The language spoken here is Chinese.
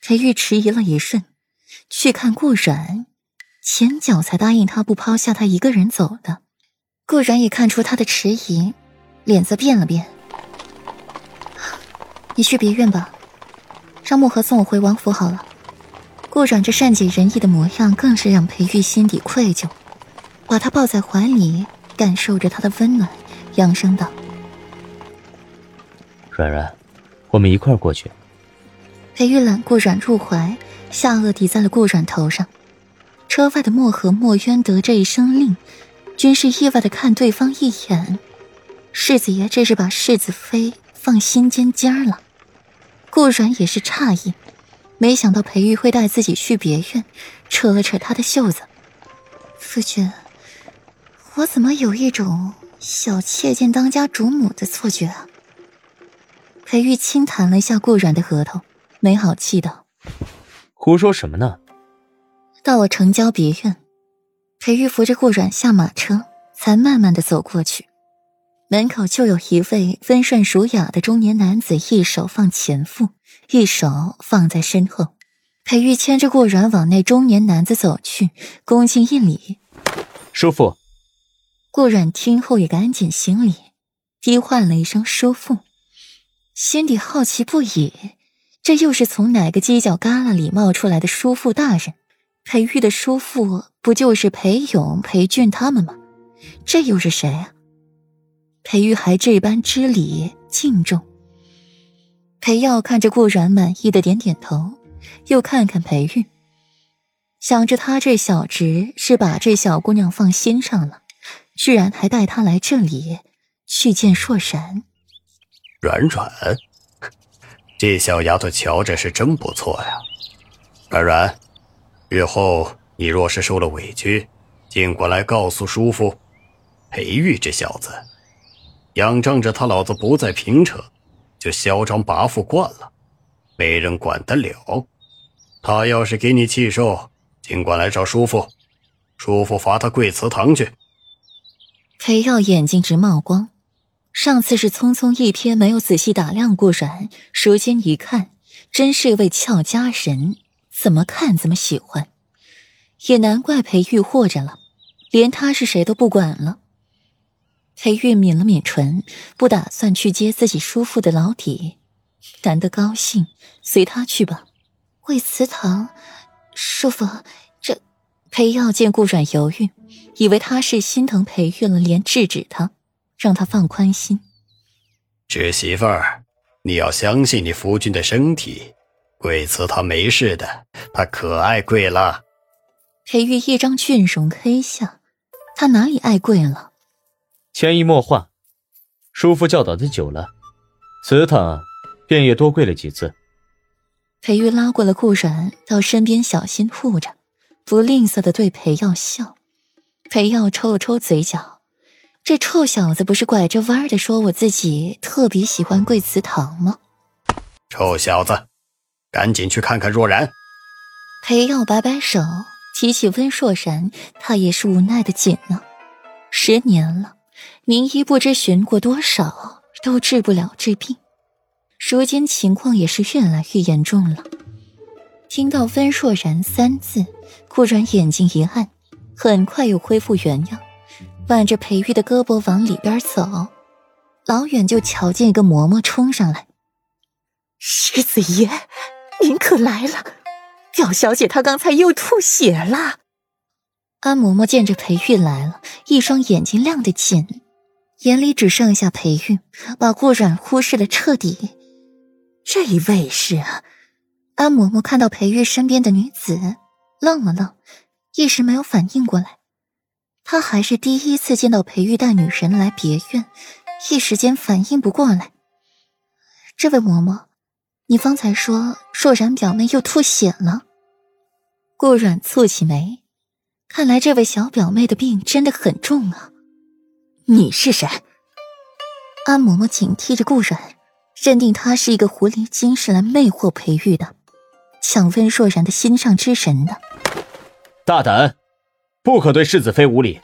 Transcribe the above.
裴玉迟疑了一瞬，去看顾然，前脚才答应他不抛下他一个人走的。顾然也看出他的迟疑，脸色变了变。你去别院吧，让木盒送我回王府好了。顾然这善解人意的模样，更是让裴玉心底愧疚，把他抱在怀里，感受着他的温暖，扬声道：“软软，我们一块儿过去。”裴玉揽顾阮入怀，下颚抵在了顾阮头上。车外的墨和墨渊得这一声令，均是意外的看对方一眼。世子爷这是把世子妃放心尖尖了。顾阮也是诧异。没想到裴玉会带自己去别院，扯了扯他的袖子。夫君，我怎么有一种小妾见当家主母的错觉啊？裴玉轻弹了一下顾阮的额头，没好气道：“胡说什么呢？”到了城郊别院，裴玉扶着顾阮下马车，才慢慢的走过去。门口就有一位温顺儒雅的中年男子，一手放前腹，一手放在身后。裴玉牵着顾阮往那中年男子走去，恭敬一礼：“叔父。”顾阮听后也赶紧行礼，低唤了一声“叔父”，心底好奇不已，这又是从哪个犄角旮旯里冒出来的叔父大人？裴玉的叔父不就是裴勇、裴俊他们吗？这又是谁啊？裴玉还这般知礼敬重。裴耀看着顾阮，满意的点点头，又看看裴玉，想着他这小侄是把这小姑娘放心上了，居然还带她来这里去见硕然。阮阮，这小丫头瞧着是真不错呀。软软，日后你若是受了委屈，尽管来告诉叔父。裴玉这小子。仰仗着他老子不在平城，就嚣张跋扈惯了，没人管得了。他要是给你气受，尽管来找叔父，叔父罚他跪祠堂去。裴耀眼睛直冒光，上次是匆匆一瞥，没有仔细打量顾阮，如今一看，真是位俏佳人，怎么看怎么喜欢。也难怪裴玉豁着了，连他是谁都不管了。裴玉抿了抿唇，不打算去接自己叔父的老底，难得高兴，随他去吧。为祠堂，叔父，这裴耀见顾阮犹豫，以为他是心疼裴玉了，连制止他，让他放宽心。侄媳妇儿，你要相信你夫君的身体，贵祠堂没事的，他可爱贵了。裴玉一张俊容黑相，他哪里爱贵了？潜移默化，叔父教导的久了，祠堂便也多跪了几次。裴玉拉过了顾然到身边，小心护着，不吝啬的对裴耀笑。裴耀抽了抽嘴角，这臭小子不是拐着弯的说我自己特别喜欢跪祠堂吗？臭小子，赶紧去看看若然。裴耀摆摆手，提起温硕然，他也是无奈的紧了。十年了。名医不知寻过多少，都治不了这病。如今情况也是越来越严重了。听到“温若然”三字，顾然眼睛一暗，很快又恢复原样，挽着裴玉的胳膊往里边走。老远就瞧见一个嬷嬷冲上来：“世子爷，您可来了！表小姐她刚才又吐血了。”安嬷嬷见着裴玉来了，一双眼睛亮得紧。眼里只剩下裴玉，把顾阮忽视了彻底。这位是？安嬷嬷看到裴玉身边的女子，愣了愣，一时没有反应过来。他还是第一次见到裴玉带女人来别院，一时间反应不过来。这位嬷嬷，你方才说若然表妹又吐血了？顾阮蹙起眉，看来这位小表妹的病真的很重啊。你是谁？安嬷嬷警惕着顾然，认定他是一个狐狸精，是来魅惑裴玉的，抢温若然的心上之神的。大胆，不可对世子妃无礼！